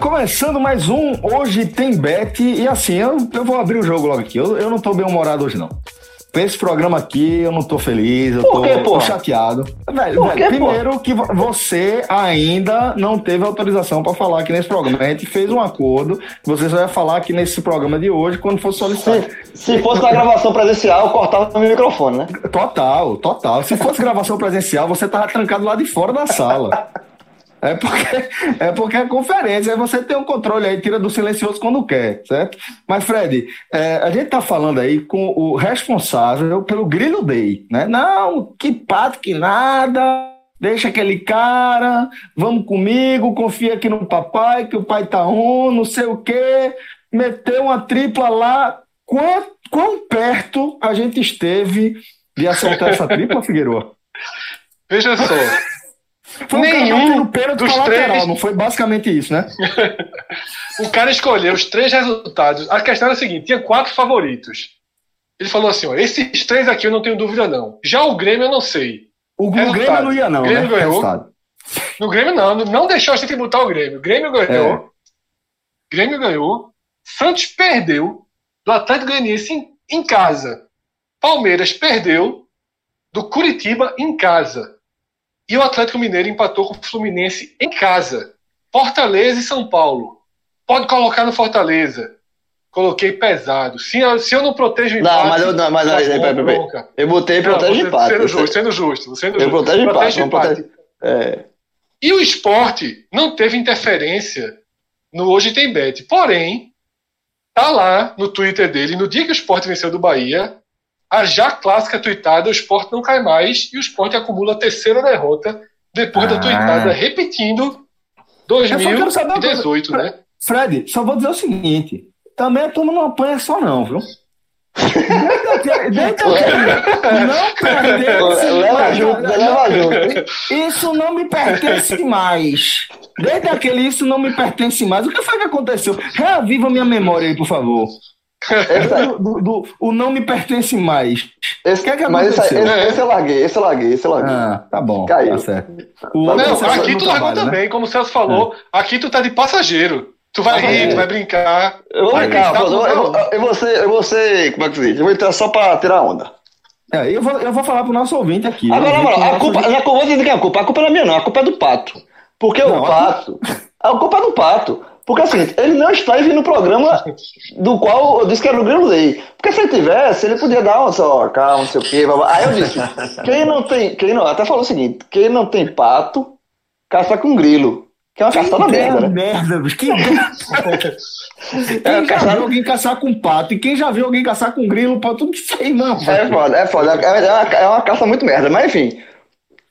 Começando mais um Hoje Tem Bet. E assim, eu, eu vou abrir o jogo logo aqui. Eu, eu não tô bem humorado hoje, não. Com esse programa aqui, eu não tô feliz, eu tô, quê, tô chateado. Velho, velho quê, primeiro que vo- você ainda não teve autorização pra falar aqui nesse programa. A gente fez um acordo que você só ia falar aqui nesse programa de hoje quando for solicitado. Se, se fosse na gravação presencial, eu cortava meu microfone, né? Total, total. Se fosse gravação presencial, você tava trancado lá de fora da sala. É porque, é porque é conferência, você tem um controle aí, tira do silencioso quando quer, certo? Mas, Fred, é, a gente tá falando aí com o responsável pelo Grilo Day, né? Não, que pato, que nada, deixa aquele cara, vamos comigo, confia aqui no papai, que o pai tá on, não sei o quê, meteu uma tripla lá. Quão, quão perto a gente esteve de acertar essa tripla, Figueiredo? Veja só, Foi um cara Nenhum pênalti dos pra lateral, três- não foi basicamente isso, né? o cara escolheu os três resultados. A questão era a seguinte: tinha quatro favoritos. Ele falou assim: ó, esses três aqui eu não tenho dúvida, não. Já o Grêmio eu não sei. O, o Resultado. Grêmio não ia, não, Grêmio né? ganhou. Resultado. No Grêmio, não. Não deixou a gente botar o Grêmio. O Grêmio ganhou. É. Grêmio ganhou. Santos perdeu do Atlético Goianiense em, em casa. Palmeiras perdeu do Curitiba em casa. E o Atlético Mineiro empatou com o Fluminense em casa. Fortaleza e São Paulo. Pode colocar no Fortaleza. Coloquei pesado. Se eu, se eu não protejo o Não, empate, mas eu- não, mas tá aí, bom, peraí, peraí. Eu botei Não, protege você- empate. Sendo justo, sendo justo. Sendo Eu justo. protejo empate, Protege vamos proteger. É. E o esporte não teve interferência no Hoje Tem Bet. Porém, tá lá no Twitter dele, no dia que o esporte venceu do Bahia, a já clássica tweetada, o esporte não cai mais, e o esporte acumula a terceira derrota depois Ah. da tweetada, repetindo Eu só quero saber uma coisa. 2018, né? Fred, só vou dizer o seguinte: também a turma não apanha só, não, viu? Aquele- não pertence Leva junto, leva junto. Isso não me pertence mais. Desde aquele isso não me pertence mais. O que foi que aconteceu? Reaviva minha memória aí, por favor. Essa- Do, do- do- o não me pertence mais. esse- O que é que mas esse, esse, esse eu larguei, esse eu larguei, esse eu larguei. Ah, tá bom. Caiu. Tá certo. O Não, aqui tu trabalho, levanta né? bem, como o Celso falou, aqui tu tá de passageiro. Tu vai Ah, rir, é. tu vai brincar. Eu vou vai brincar, brincar eu, vou- eu, vou- eu vou ser, eu vou ser, como é que se diz? Eu vou entrar só pra tirar onda. É, eu, vou, eu vou falar pro nosso ouvinte aqui. Agora, o a culpa, não é culpa é a culpa? A culpa não é minha, não. A culpa é do Pato. Porque Não, o a Pato. A culpa é do Pato. Porque assim, ele não esteve no programa do qual eu disse que era o Grilo Day. Porque se ele tivesse, ele podia dar uma só, calma, não sei o quê. blá. Aí eu disse: quem não tem. Quem não, até falou o seguinte: quem não tem pato, caça com grilo. Que é uma caçada merda, né? merda, bicho. Que É, Quem já caçar- viu alguém caçar com pato e quem já viu alguém caçar com grilo, pode tudo isso aí, não. É foda, é foda. É, é uma, é uma caça muito merda, mas enfim.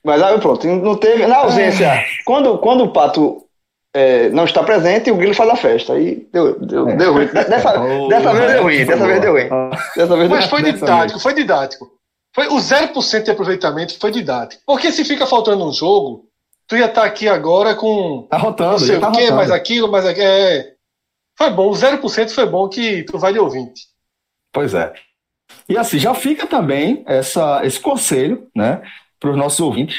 Mas aí pronto, não teve. Na ausência, quando, quando o pato é, não está presente, o grilo faz a festa. Aí deu, deu, É. deu ruim. Dessa, Oh, dessa vez deu ruim, por dessa vez deu ruim. Dessa vez Mas foi didático, foi didático. Foi, o 0% de aproveitamento foi didático. Porque se fica faltando um jogo, tu ia estar aqui agora com Tá rotando, não sei já tá o quê, rotando. mais aquilo, mais aquilo. É... Foi bom, o 0% foi bom que tu vai de ouvinte. Pois é. E assim, já fica também essa, esse conselho, né, para os nossos ouvintes,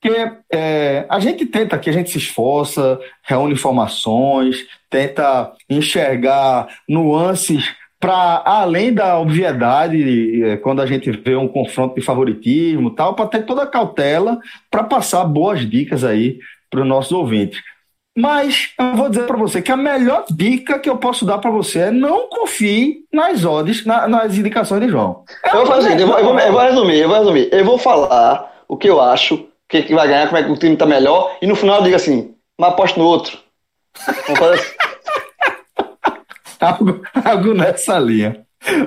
que é, a gente tenta aqui, a gente se esforça, reúne informações, tenta enxergar nuances para além da obviedade, é, quando a gente vê um confronto de favoritismo tal, para ter toda a cautela para passar boas dicas aí para os nossos ouvintes. Mas eu vou dizer para você que a melhor dica que eu posso dar para você é não confie nas odds, na- nas indicações de João. Eu vou fazer seguinte, eu vou, eu vou- eu vou resumir, eu vou resumir. Eu vou falar o que eu acho, que, que vai ganhar, como é que o time tá melhor, e no final eu digo assim, mas aposto no outro. algo, algo nessa linha.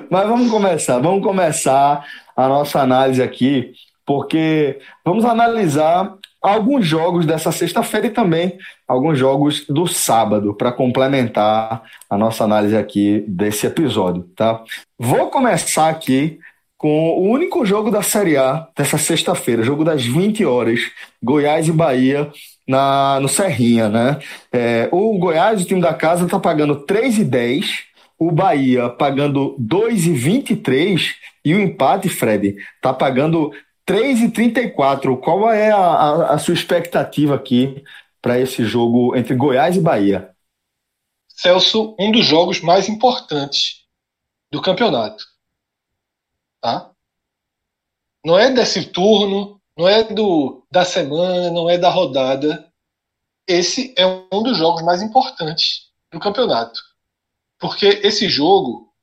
Mas vamos começar, vamos começar a nossa análise aqui, porque vamos analisar alguns jogos dessa sexta-feira e também alguns jogos do sábado para complementar a nossa análise aqui desse episódio, tá? Vou começar aqui com o único jogo da Série A dessa sexta-feira, jogo das 20 horas, Goiás e Bahia na, no Serrinha, né? É, o Goiás, o time da casa, está pagando 3,10, o Bahia pagando 2,23 e o empate, Fred, está pagando 3,34. Qual é a, a, a sua expectativa aqui para esse jogo entre Goiás e Bahia? Celso, um dos jogos mais importantes do campeonato. Tá? Não é desse turno, não é do, da semana, não é da rodada. Esse é um dos jogos mais importantes do campeonato. Porque esse jogo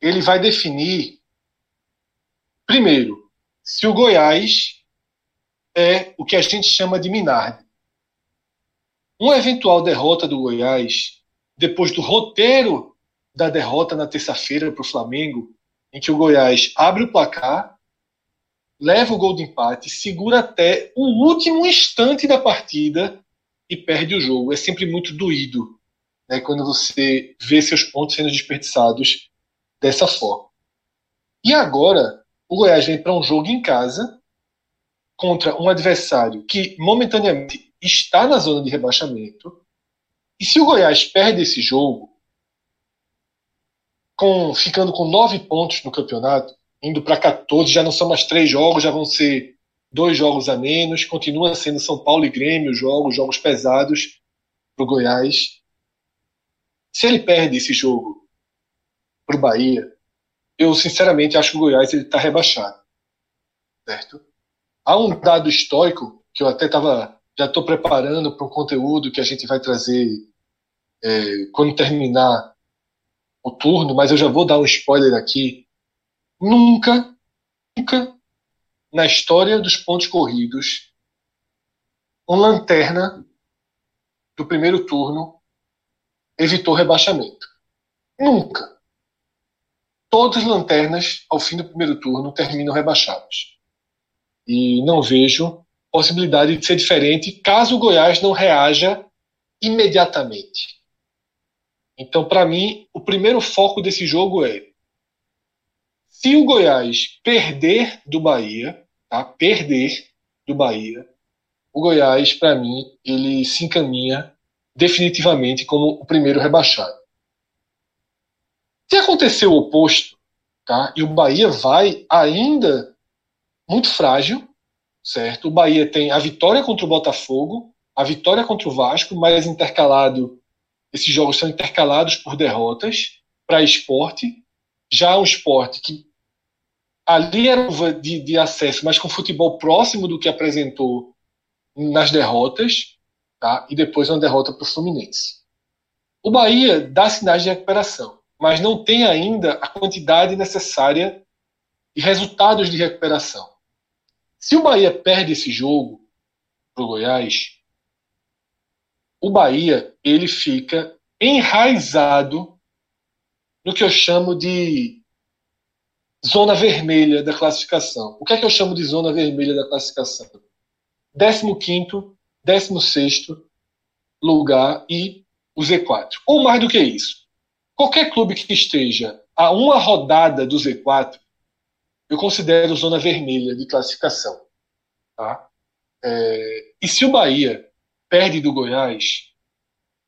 ele vai definir primeiro se o Goiás é o que a gente chama de Minardi. Uma eventual derrota do Goiás, depois do roteiro da derrota na terça-feira para o Flamengo, em que o Goiás abre o placar, leva o gol de empate, segura até o último instante da partida e perde o jogo. É sempre muito doído né, quando você vê seus pontos sendo desperdiçados dessa forma. E agora, o Goiás vem para um jogo em casa contra um adversário que momentaneamente está na zona de rebaixamento. E se o Goiás perde esse jogo, com, ficando com nove pontos no campeonato, indo para 14, já não são mais três jogos, já vão ser dois jogos a menos, continua sendo São Paulo e Grêmio jogos, jogos pesados para o Goiás. Se ele perde esse jogo para o Bahia, eu sinceramente acho que o Goiás está rebaixado. Certo? Há um dado histórico que eu até estava já estou preparando para um conteúdo que a gente vai trazer é, quando terminar o turno, mas eu já vou dar um spoiler aqui. Nunca, nunca na história dos pontos corridos, um lanterna do primeiro turno evitou rebaixamento. Nunca. Todas as lanternas, ao fim do primeiro turno, terminam rebaixadas. E não vejo possibilidade de ser diferente caso o Goiás não reaja imediatamente. Então, para mim, o primeiro foco desse jogo é se o Goiás perder do Bahia, tá? Perder do Bahia, o Goiás, para mim, ele se encaminha definitivamente como o primeiro rebaixado. Se acontecer o oposto, tá? E o Bahia vai ainda muito frágil, certo? O Bahia tem a vitória contra o Botafogo, a vitória contra o Vasco, mais intercalado esses jogos são intercalados por derrotas para esporte. Já um esporte que ali era de, de acesso, mas com futebol próximo do que apresentou nas derrotas, tá? e depois uma derrota para o Fluminense. O Bahia dá sinais de recuperação, mas não tem ainda a quantidade necessária de resultados de recuperação. Se o Bahia perde esse jogo para o Goiás, o Bahia ele fica enraizado no que eu chamo de zona vermelha da classificação. O que é que eu chamo de zona vermelha da classificação? 15 16 lugar e o Z4. Ou mais do que isso. Qualquer clube que esteja a uma rodada do Z4, eu considero zona vermelha de classificação. Tá? É, e se o Bahia perde do Goiás,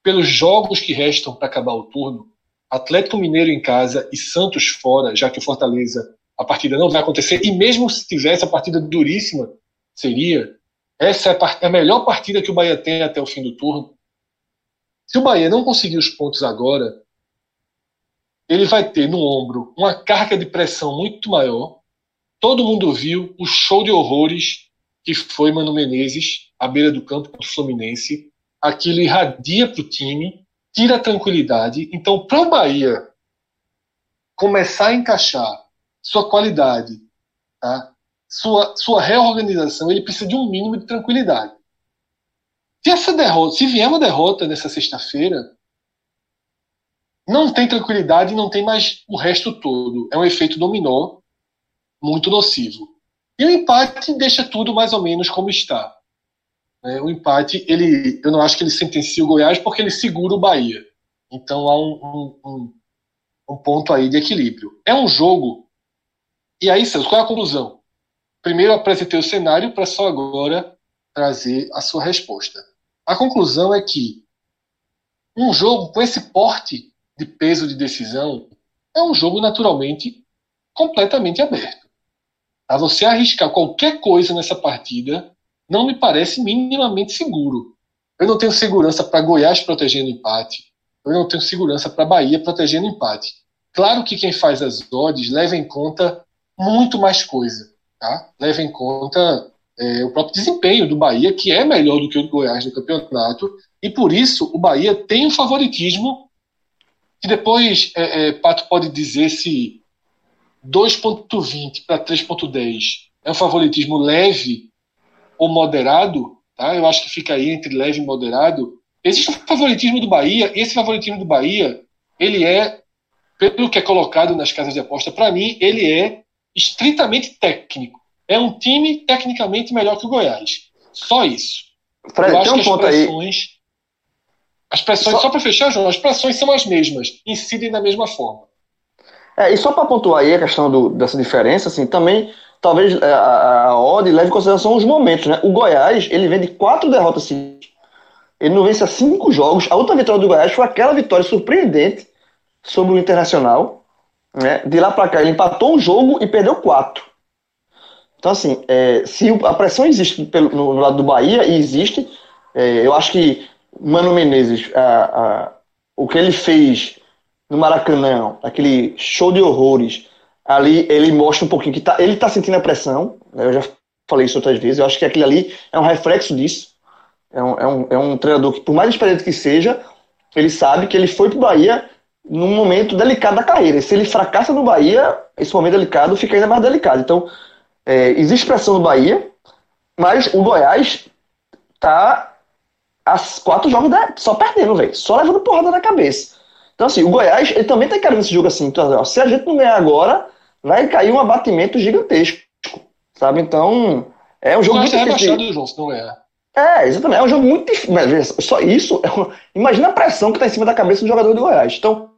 pelos jogos que restam para acabar o turno, Atlético Mineiro em casa e Santos fora, já que o Fortaleza a partida não vai acontecer, e mesmo se tivesse a partida duríssima, seria. Essa é a melhor partida que o Bahia tem até o fim do turno. Se o Bahia não conseguir os pontos agora, ele vai ter no ombro uma carga de pressão muito maior. Todo mundo viu o show de horrores que foi Mano Menezes à beira do campo contra o Fluminense. Aquilo irradia para o time, tira a tranquilidade. Então, para o Bahia começar a encaixar sua qualidade, tá? sua, sua reorganização, ele precisa de um mínimo de tranquilidade. Se essa derrota, se vier uma derrota nessa sexta-feira, não tem tranquilidade não tem mais o resto todo. É um efeito dominó muito nocivo. E o empate deixa tudo mais ou menos como está. É, o empate, ele, eu não acho que ele sentencia o Goiás porque ele segura o Bahia. Então há um, um, um ponto aí de equilíbrio. É um jogo. E aí, Celso, qual é a conclusão? Primeiro apresentei o cenário para só agora trazer a sua resposta. A conclusão é que um jogo com esse porte de peso de decisão é um jogo naturalmente completamente aberto. A você arriscar qualquer coisa nessa partida não me parece minimamente seguro. Eu não tenho segurança para Goiás protegendo empate. Eu não tenho segurança para Bahia protegendo empate. Claro que quem faz as odds leva em conta muito mais coisa. Tá? Leva em conta é, o próprio desempenho do Bahia, que é melhor do que o do Goiás no campeonato, e por isso o Bahia tem um favoritismo que depois é, é, Pato pode dizer se 2.20 para 3.10 é um favoritismo leve ou moderado, tá? Eu acho que fica aí entre leve e moderado. Existe um favoritismo do Bahia, e esse favoritismo do Bahia, ele é, pelo que é colocado nas casas de aposta, para mim, ele é estritamente técnico. É um time tecnicamente melhor que o Goiás. Só isso. Fred, Eu acho um que as pressões. Aí. As pressões, só, só para fechar, João, as pressões são as mesmas, incidem da mesma forma. É, e só para pontuar aí a questão do, dessa diferença, assim, também talvez é, a, a odd leve em consideração os momentos, né? O Goiás, ele vem de quatro derrotas seguidas. Ele não vence há cinco jogos. A última vitória do Goiás foi aquela vitória surpreendente sobre o Internacional. Né? De lá para cá, ele empatou um jogo e perdeu quatro. Então, assim, é, se a pressão existe pelo, no, lado do Bahia, e existe, é, eu acho que Mano Menezes, a, a, o que ele fez no Maracanã, aquele show de horrores, ali ele mostra um pouquinho que tá, ele está sentindo a pressão. Né? Eu já falei isso outras vezes. Eu acho que aquilo ali é um reflexo disso. É um, é um, é um treinador que, por mais experiente que seja, ele sabe que ele foi para o Bahia num momento delicado da carreira. E se ele fracassa no Bahia, esse momento delicado fica ainda mais delicado. Então, é, existe pressão no Bahia, mas o Goiás tá as quatro jogos da, só perdendo, velho. Só levando porrada na cabeça. Então, assim, o Goiás, ele também tá querendo esse jogo assim. Então, se a gente não ganhar agora, vai cair um abatimento gigantesco. Sabe? Então, é um jogo muito é difícil. É João, se não ganhar. É, exatamente. É um jogo muito difícil. Mas só isso, é uma... imagina a pressão que tá em cima da cabeça do jogador do Goiás. Então,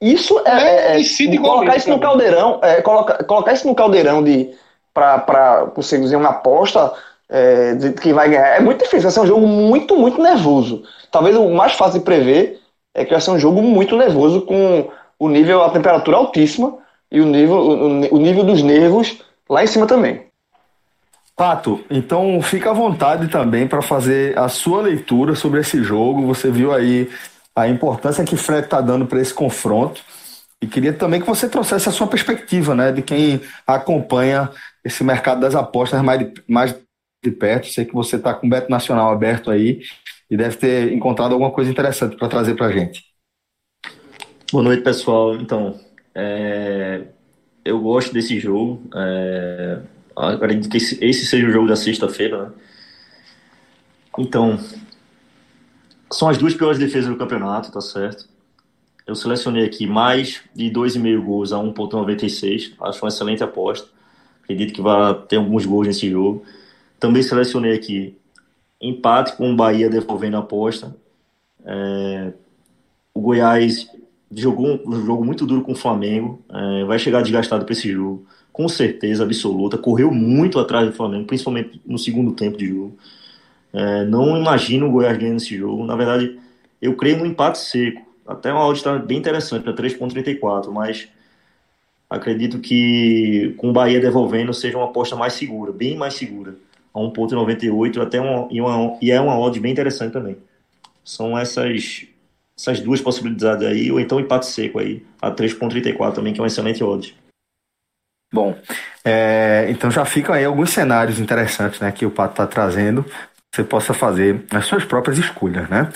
isso é. é, é colocar isso no caldeirão, é, colocar, colocar isso no caldeirão de. para você dizer uma aposta é, de que vai ganhar. É muito difícil, vai ser um jogo muito, muito nervoso. Talvez o mais fácil de prever é que vai ser um jogo muito nervoso, com o nível, a temperatura altíssima e o nível, o, o nível dos nervos lá em cima também. Pato, então fica à vontade também para fazer a sua leitura sobre esse jogo. Você viu aí a importância que Fred está dando para esse confronto. E queria também que você trouxesse a sua perspectiva, né, de quem acompanha esse mercado das apostas mais de, mais de perto. Sei que você está com o Beto Nacional aberto aí e deve ter encontrado alguma coisa interessante para trazer para a gente. Boa noite, pessoal. Então, é... eu gosto desse jogo. É... Acredito que esse, seja o jogo da sexta-feira. Né? Então, são as duas piores defesas do campeonato, tá certo? Eu selecionei aqui mais de 2,5 gols a 1,96. Acho uma excelente aposta. Acredito que vai ter alguns gols nesse jogo. Também selecionei aqui empate com o Bahia devolvendo a aposta. É, o Goiás jogou um jogo muito duro com o Flamengo, é, vai chegar desgastado para esse jogo, com certeza absoluta. Correu muito atrás do Flamengo, principalmente no segundo tempo de jogo. É, não imagino o Goiás ganhando esse jogo. Na verdade, eu creio no empate seco. Até uma odd está bem interessante para 3,34, mas acredito que com o Bahia devolvendo seja uma aposta mais segura, bem mais segura a 1,98 até uma, e, uma, e é uma odd bem interessante também. São essas, essas duas possibilidades aí, ou então empate seco aí, a 3,34 também, que é uma excelente odd. Bom, é, então já ficam aí alguns cenários interessantes né, que o Pato está trazendo. Você possa fazer as suas próprias escolhas, né?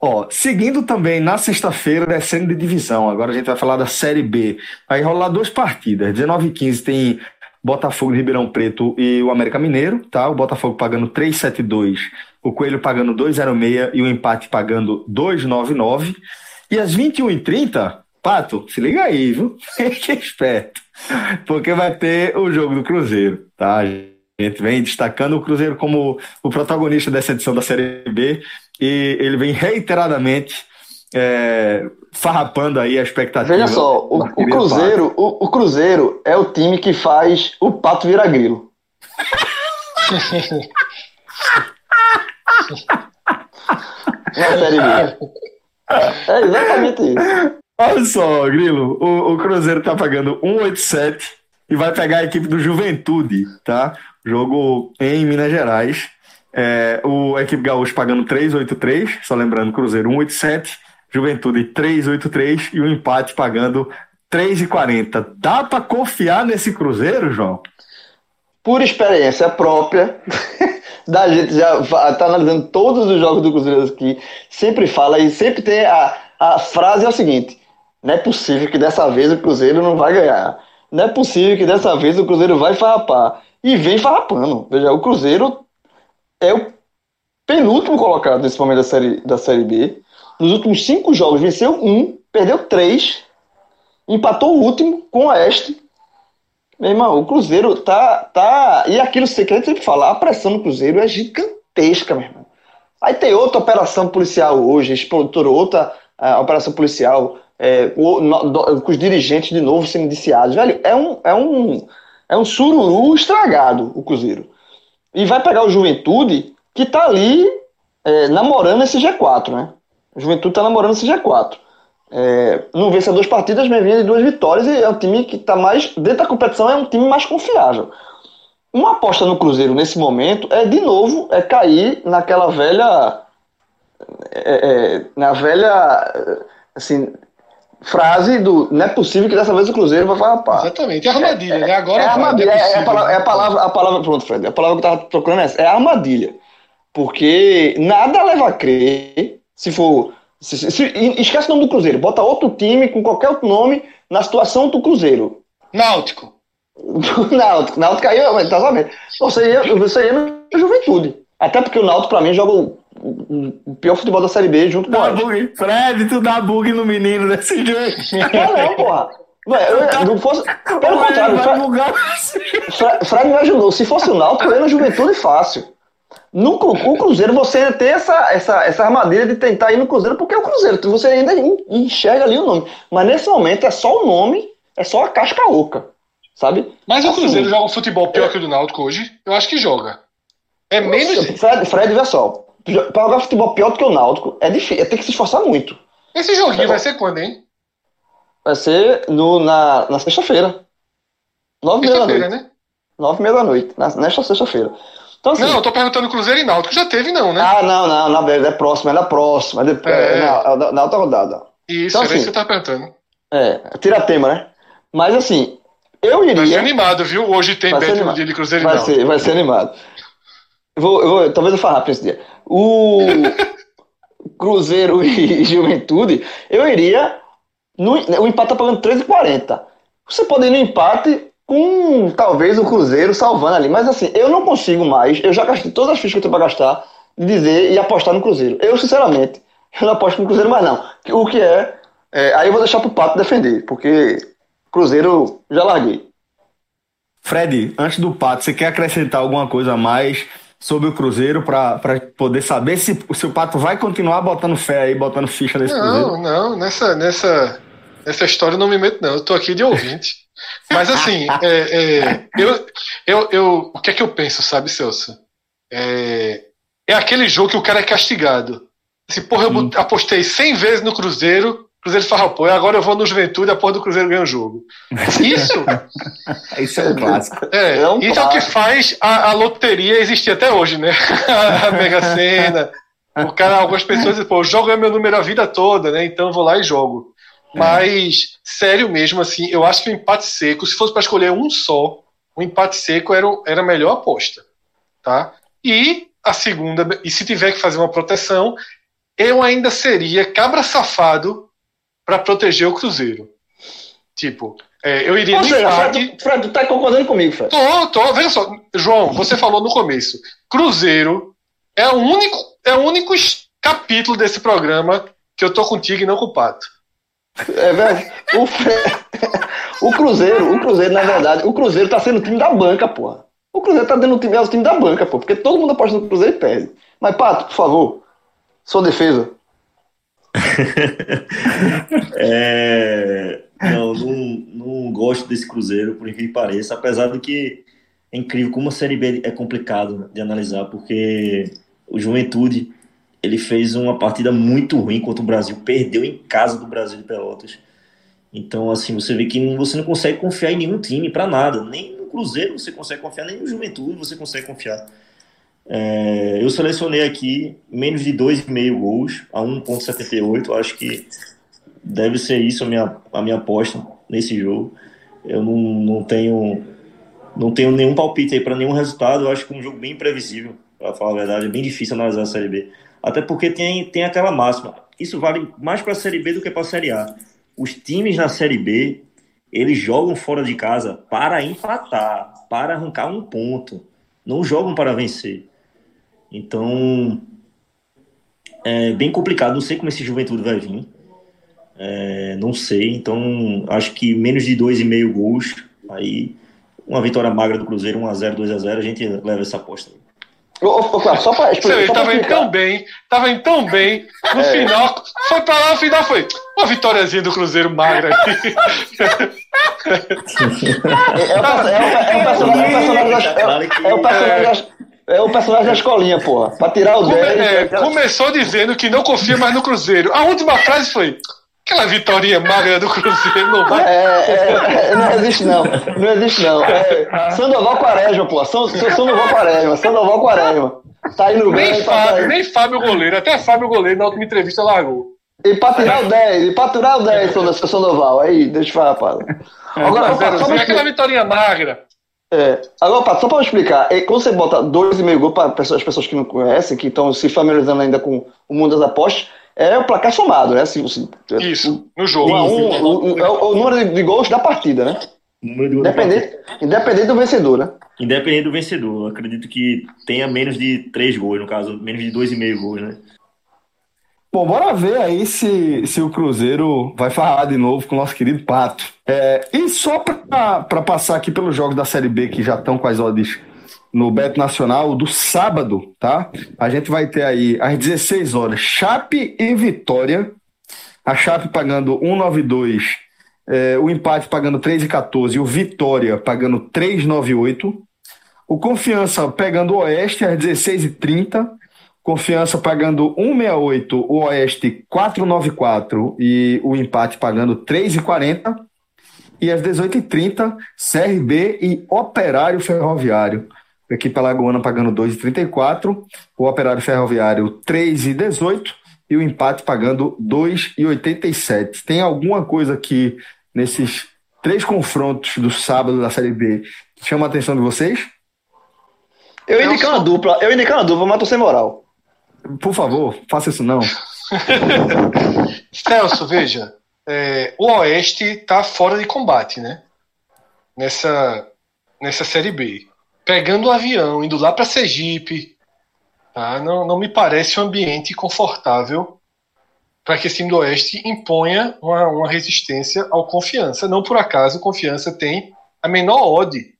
Ó, seguindo também na sexta-feira, descendo de divisão. Agora a gente vai falar da Série B. Vai rolar duas partidas. 19 e 15 tem Botafogo Ribeirão Preto e o América Mineiro, tá? O Botafogo pagando 3,72 o Coelho pagando 2,06 e o empate pagando 2,99. E às 21h30, Pato, se liga aí, viu? Fique esperto. Porque vai ter o jogo do Cruzeiro, tá? A gente vem destacando o Cruzeiro como o protagonista dessa edição da Série B e ele vem reiteradamente é, farrapando aí a expectativa. Veja só, o, o Cruzeiro, o, o, Cruzeiro é o time que faz o pato virar grilo. Série B. É exatamente isso. Olha só, Grilo, o, o Cruzeiro tá pagando 1,87 e vai pegar a equipe do Juventude, tá? Jogo em Minas Gerais. É, o a equipe Gaúcho pagando 3,83, só lembrando, Cruzeiro 1,87 Juventude 3,83 e o empate pagando 3,40. Dá para confiar nesse Cruzeiro, João? Por experiência própria, da gente já tá analisando todos os jogos do Cruzeiro aqui, sempre fala e sempre tem a, a frase é o seguinte: não é possível que dessa vez o Cruzeiro não vai ganhar. Não é possível que dessa vez o Cruzeiro vai farrapar. E vem farrapando. Veja, o Cruzeiro é o penúltimo colocado nesse momento da série, da série B. Nos últimos cinco jogos, venceu um, perdeu três, empatou o último com o Oeste. Meu irmão, o Cruzeiro tá. tá e aquilo que a sempre fala, a pressão no Cruzeiro é gigantesca, meu irmão. Aí tem outra operação policial hoje, explotou outra uh, operação policial, é, o, no, do, com os dirigentes de novo sendo indiciados. Velho, é um, é um, é um sururu estragado o Cruzeiro. E vai pegar o Juventude, que tá ali é, namorando esse G4, né? O Juventude está namorando esse G4. É, não vence duas partidas, mas vinha de duas vitórias e é um time que está mais. Dentro da competição, é um time mais confiável. Uma aposta no Cruzeiro nesse momento é, de novo, é cair naquela velha. É, é, na velha. Assim, frase do não é possível que dessa vez o Cruzeiro vai farrapar. Exatamente, é armadilha, né? Agora é, é armadilha, é, é, a palavra, é, a palavra, a palavra, pronto, Fred, a palavra que eu tava procurando é essa, é armadilha. Porque nada leva a crer se for. Se, se, se, esquece o nome do Cruzeiro, bota outro time com qualquer outro nome na situação do Cruzeiro. Náutico. Náutico. Náutico caiu, mas tá sabendo. Você ia, você ia na juventude. Até porque o Náutico, pra mim, joga o, o pior futebol da Série B junto dá com bug. Fred, tu dá bug no menino desse jeito. Não, não, porra. Eu, não fosse, pelo contrário, Fred, Fred me ajudou. Se fosse o Náutico, eu ia na juventude fácil. No o Cruzeiro, você ainda tem essa, essa, essa armadilha de tentar ir no Cruzeiro, porque é o Cruzeiro, você ainda enxerga ali o nome. Mas nesse momento é só o nome, é só a casca oca, sabe? Mas o assim, Cruzeiro joga um futebol pior é... que o do Náutico hoje? Eu acho que joga. É menos. Fred, Fred, vê só. Pra jogar futebol pior do que o Náutico, é difícil, é ter que se esforçar muito. Esse joguinho é. vai ser quando, hein? Vai ser no, na, na sexta-feira. Nove e meia da noite. Né? Nove e meia da noite, nesta sexta-feira. Então, assim, não, eu tô perguntando Cruzeiro e Náutico. Já teve, não, né? Ah, não, não, não, é próximo, é na próxima. É, depois, é. é na, na, outra rodada. Isso, então, assim, isso que você tá perguntando. É, tira tema, né? Mas assim, eu iria. Vai ser animado, viu? Hoje tem bet de Cruzeiro vai e Náutico. Ser, vai ser animado. Vou, eu vou, talvez eu faça rápido esse dia. O Cruzeiro e Juventude, eu iria. No, o empate tá pagando 13,40. Você pode ir no empate com talvez o Cruzeiro salvando ali. Mas assim, eu não consigo mais. Eu já gastei todas as fichas que eu tenho pra gastar de dizer e apostar no Cruzeiro. Eu, sinceramente, eu não aposto no Cruzeiro mais não. O que é. é aí eu vou deixar pro Pato defender, porque Cruzeiro já larguei. Fred, antes do Pato, você quer acrescentar alguma coisa a mais sobre o Cruzeiro para poder saber se, se o Pato vai continuar botando fé aí, botando ficha nesse não, Cruzeiro? Não, não, nessa, nessa, nessa história eu não me meto, não. Eu tô aqui de ouvinte. Mas assim, é, é, eu, eu, eu, o que é que eu penso, sabe, Celso? É, é aquele jogo que o cara é castigado. Assim, porra, eu hum. apostei 100 vezes no Cruzeiro, Cruzeiro farrapou, agora eu vou no Juventude, a porra do Cruzeiro ganha o jogo. Isso. isso é um clássico. É, é um isso clássico. é o que faz a, a, loteria existir até hoje, né? a Mega Sena. O cara, algumas pessoas dizem, pô, o jogo é meu número a vida toda, né? Então eu vou lá e jogo. É. Mas, sério mesmo, assim, eu acho que o empate seco, se fosse para escolher um só, o empate seco era, era a melhor aposta. Tá? E a segunda, e se tiver que fazer uma proteção, eu ainda seria cabra safado para proteger o Cruzeiro. Tipo, é, eu iria Ou seja. Fred, Fred, tu tá concordando comigo, Fred? Tô, tô. Veja só, João, você falou no começo. Cruzeiro É o único, é o único capítulo desse programa que eu tô contigo e não com o Pato. É verdade. O, o Cruzeiro, o Cruzeiro, na verdade, o Cruzeiro tá sendo o time da banca, porra. O Cruzeiro tá dando o time, é o time da banca, pô, porque todo mundo aposta no Cruzeiro e perde. Mas, Pato, por favor, sua defesa. é, não, não, não gosto desse Cruzeiro, por incrível que pareça, apesar de que é incrível como a Série B é complicado de analisar, porque o Juventude ele fez uma partida muito ruim contra o Brasil, perdeu em casa do Brasil de Pelotas. Então, assim, você vê que você não consegue confiar em nenhum time para nada. Nem no Cruzeiro você consegue confiar, nem no Juventude você consegue confiar. É, eu selecionei aqui menos de 2,5 gols a 1,78. Acho que deve ser isso a minha, a minha aposta nesse jogo. Eu não, não tenho não tenho nenhum palpite aí para nenhum resultado. Eu acho que é um jogo bem imprevisível, para falar a verdade. É bem difícil analisar a Série B. Até porque tem, tem aquela máxima. Isso vale mais para a Série B do que para a Série A. Os times na Série B, eles jogam fora de casa para empatar, para arrancar um ponto. Não jogam para vencer. Então, é bem complicado. Não sei como esse Juventude vai vir. É, não sei. Então, acho que menos de 2,5 gols. Aí, uma vitória magra do Cruzeiro, 1x0, 2x0, a gente leva essa aposta. Só para explicar. Você tava indo tão bem, tava indo tão bem. No é. final, foi para lá, no final foi uma vitóriazinha do Cruzeiro magra aqui. É o personagem é o personagem da escolinha, porra. Pra tirar o Come, 10. É, Começou dizendo que não confia mais no Cruzeiro. A última frase foi: aquela vitória magra do Cruzeiro não vai. É, é, é, não existe não. Não existe não. É, Sandoval Quaresma, porra. Sandoval Quaresma. Sandoval Quaresma. Tá indo nem bem. Fábio, tá nem Fábio Goleiro. Até Fábio Goleiro na última entrevista largou. E pra tirar o 10, e pra tirar o 10, Sandoval. Aí, deixa eu falar, rapaz. Agora, Agora só aquela vitória magra. É. Agora, Pato, só para explicar, quando você bota dois e meio gol para as pessoas que não conhecem, que estão se familiarizando ainda com o mundo das apostas, é o placar somado, né? Se você, Isso, no jogo. Um, um, é o, o, número de, de gols da partida, né? Independente, independente do vencedor, né? Independente do vencedor. Eu acredito que tenha menos de três gols, no caso, menos de dois e meio gols, né? Bom, bora ver aí se, se o Cruzeiro vai falar de novo com o nosso querido Pato. É, e só para passar aqui pelos jogos da Série B que já estão com as odds no Beto Nacional do sábado, tá? A gente vai ter aí às 16 horas Chape e Vitória. A Chape pagando 1,92, é, o empate pagando 3,14 e o Vitória pagando 3,98. O Confiança pegando o Oeste às 16h30 Confiança pagando 1,68, o Oeste 4,94 e o empate pagando 3,40. E às 18h30, CRB e Operário Ferroviário. Equipe Alagoana pagando 2,34, o Operário Ferroviário 3,18 e o empate pagando 2,87. Tem alguma coisa aqui nesses três confrontos do sábado da Série B que chama a atenção de vocês? Eu indiquei uma dupla, eu indiquei uma dupla, mas tô sem moral. Por favor, faça isso não. Celso, veja, é, o Oeste está fora de combate, né? Nessa, nessa Série B. Pegando o avião, indo lá para Sergipe, tá? não, não me parece um ambiente confortável para que esse time do Oeste imponha uma, uma resistência ao Confiança. Não por acaso, Confiança tem a menor odd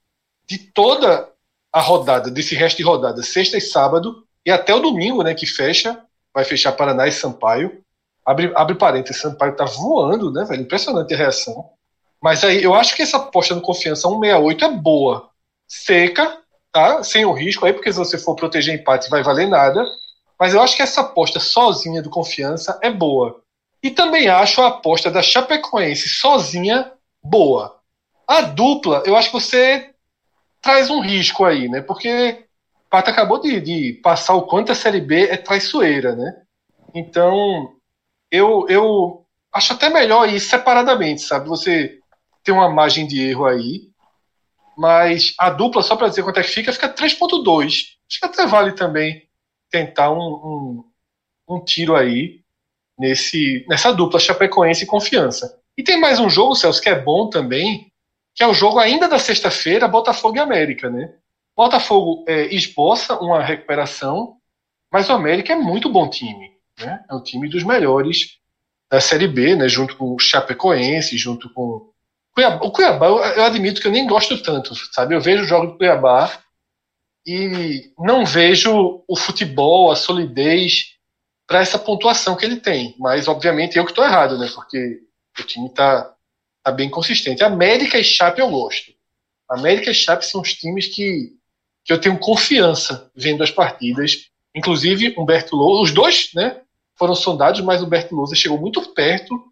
de toda a rodada, desse resto de rodada, sexta e sábado, e até o domingo, né, que fecha, vai fechar Paraná e Sampaio. Abre, abre parênteses, Sampaio tá voando, né, velho? Impressionante a reação. Mas aí eu acho que essa aposta no confiança 168 é boa. Seca, tá? Sem o risco aí, porque se você for proteger empate vai valer nada. Mas eu acho que essa aposta sozinha do confiança é boa. E também acho a aposta da Chapecoense sozinha boa. A dupla, eu acho que você traz um risco aí, né? Porque Pato acabou de, de, passar o quanto a Série B é traiçoeira, né? Então, eu, eu acho até melhor ir separadamente, sabe? Você tem uma margem de erro aí, mas a dupla, só para dizer quanto é que fica, fica 3.2. Acho que até vale também tentar um, um, um tiro aí nesse, nessa dupla Chapecoense e Confiança. E tem mais um jogo, Celso, que é bom também, que é o jogo ainda da sexta-feira, Botafogo e América, né? Botafogo é, esboça uma recuperação Mas o América é muito bom time. Né? É um time dos melhores da Série B, né? junto com o Chapecoense, junto com Cuiabá. O Cuiabá, eu, eu admito que eu nem gosto tanto, sabe? Eu vejo o jogo do Cuiabá e não vejo o futebol, a solidez para essa pontuação que ele tem. Mas, obviamente, eu que estou errado, né? Porque o time está tá bem consistente. América e Chape eu gosto. América e Chape são os times que, que eu tenho confiança vendo as partidas. Inclusive, Humberto Lousa, os dois, né? Foram sondados, mas Humberto Lousa chegou muito perto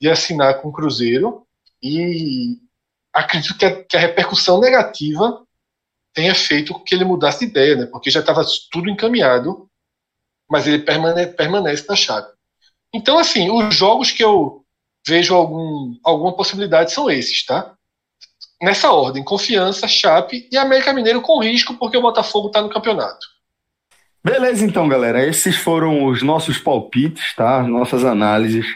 de assinar com o Cruzeiro. E acredito que a, que a repercussão negativa tenha feito que ele mudasse de ideia, né? Porque já estava tudo encaminhado, mas ele permane permanece na chave. Então, assim, os jogos que eu vejo algum, alguma possibilidade são esses, tá? Nessa ordem, Confiança, Chape e América Mineiro com risco, porque o Botafogo está no campeonato. Beleza, então, galera. Esses foram os nossos palpites, tá? As nossas análises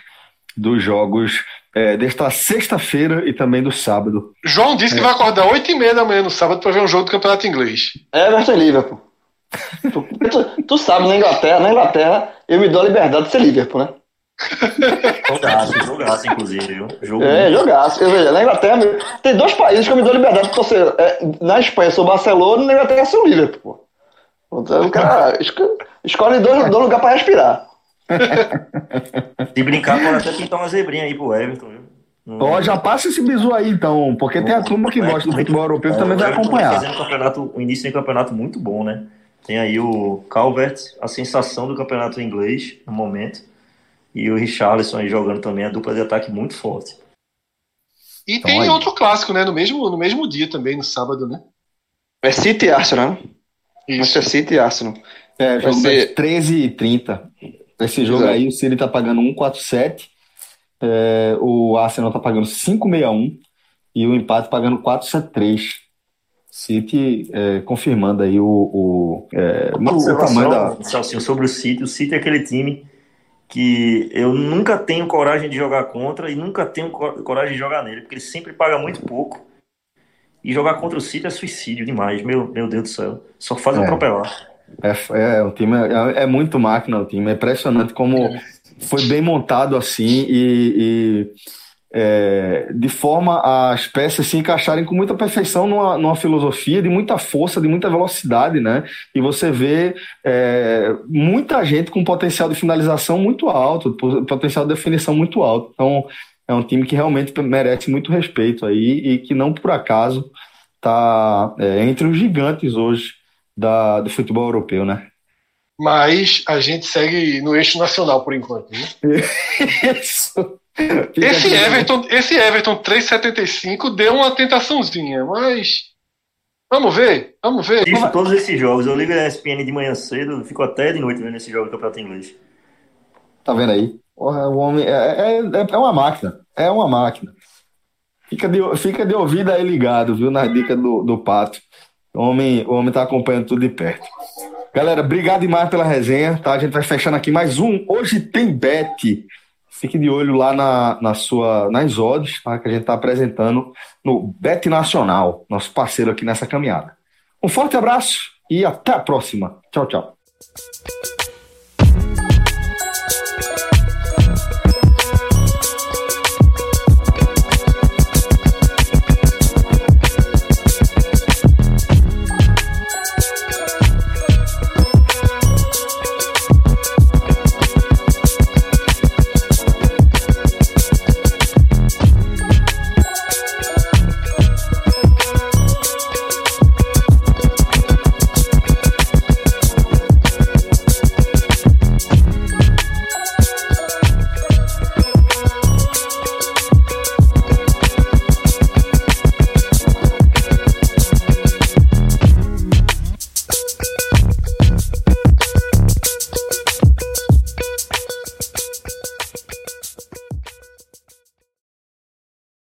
dos jogos é, desta sexta-feira e também do sábado. João disse é. que vai acordar 8 e meia da manhã no sábado para ver um jogo do Campeonato Inglês. É, vai ser Liverpool. tu, tu, tu, sabe, na Inglaterra, na Inglaterra, eu me dou a liberdade de ser Liverpool, né? jogaço, jogaço, inclusive, viu? Jogo é, jogaço. Eu vejo, na Inglaterra, tem dois países que eu me dou a liberdade de torcer. É, na Espanha sou Barcelona e na Inglaterra sou Liverpool. Então, o cara escolhe dois, dois lugares para respirar. Se brincar, pode até pintar uma zebrinha aí pro Everton, viu? Ó, já passa esse bisu aí, então, porque tem a turma que gosta do futebol europeu que também vai acompanhar. Tá fazendo um campeonato, o início de um campeonato muito bom, né? Tem aí o Calvert, a sensação do campeonato inglês no momento, e o Richarlison aí jogando também a dupla de ataque muito forte. E então, tem aí. outro clássico, né? No mesmo, no mesmo dia também, no sábado, né? É City e Arsenal, né? Isso. Manchester City e Arsenal. É, jogo ser... 13 e 30. Esse jogo Exato. aí, o City tá pagando 1,47, é, o Arsenal tá pagando 5,61 e o empate pagando 4,73. City é, confirmando aí o, o, é, o tamanho da. Salsinho, sobre o City, o City é aquele time que eu nunca tenho coragem de jogar contra e nunca tenho coragem de jogar nele, porque ele sempre paga muito pouco. E jogar contra o City é suicídio demais, meu, meu Deus do céu. Só faz um é. atropelar. É, é, o time é, é, muito máquina, o time. É impressionante como é. foi bem montado assim e, e é, de forma as peças se encaixarem com muita perfeição numa, numa, filosofia de muita força, de muita velocidade, né? E você vê é, muita gente com potencial de finalização muito alto, potencial de definição muito alto. Então é um time que realmente merece muito respeito aí e que não por acaso está é, entre os gigantes hoje da, do futebol europeu, né? Mas a gente segue no eixo nacional por enquanto. Né? Isso. Esse Everton, esse Everton 375 deu uma tentaçãozinha, mas vamos ver, vamos ver. Isso, todos esses jogos. Eu ligo a ESPN de manhã cedo, fico até de noite vendo esse jogo do Campeonato Inglês. Tá vendo aí? O homem é, é, é, é uma máquina. É uma máquina. Fica de, fica de ouvido aí ligado, viu, na dica do, do Pato. O homem, o homem tá acompanhando tudo de perto. Galera, obrigado demais pela resenha, tá? A gente vai fechando aqui mais um. Hoje tem bet. Fique de olho lá na, na sua, nas odds, tá? Que a gente tá apresentando no Bet Nacional, nosso parceiro aqui nessa caminhada. Um forte abraço e até a próxima. Tchau, tchau.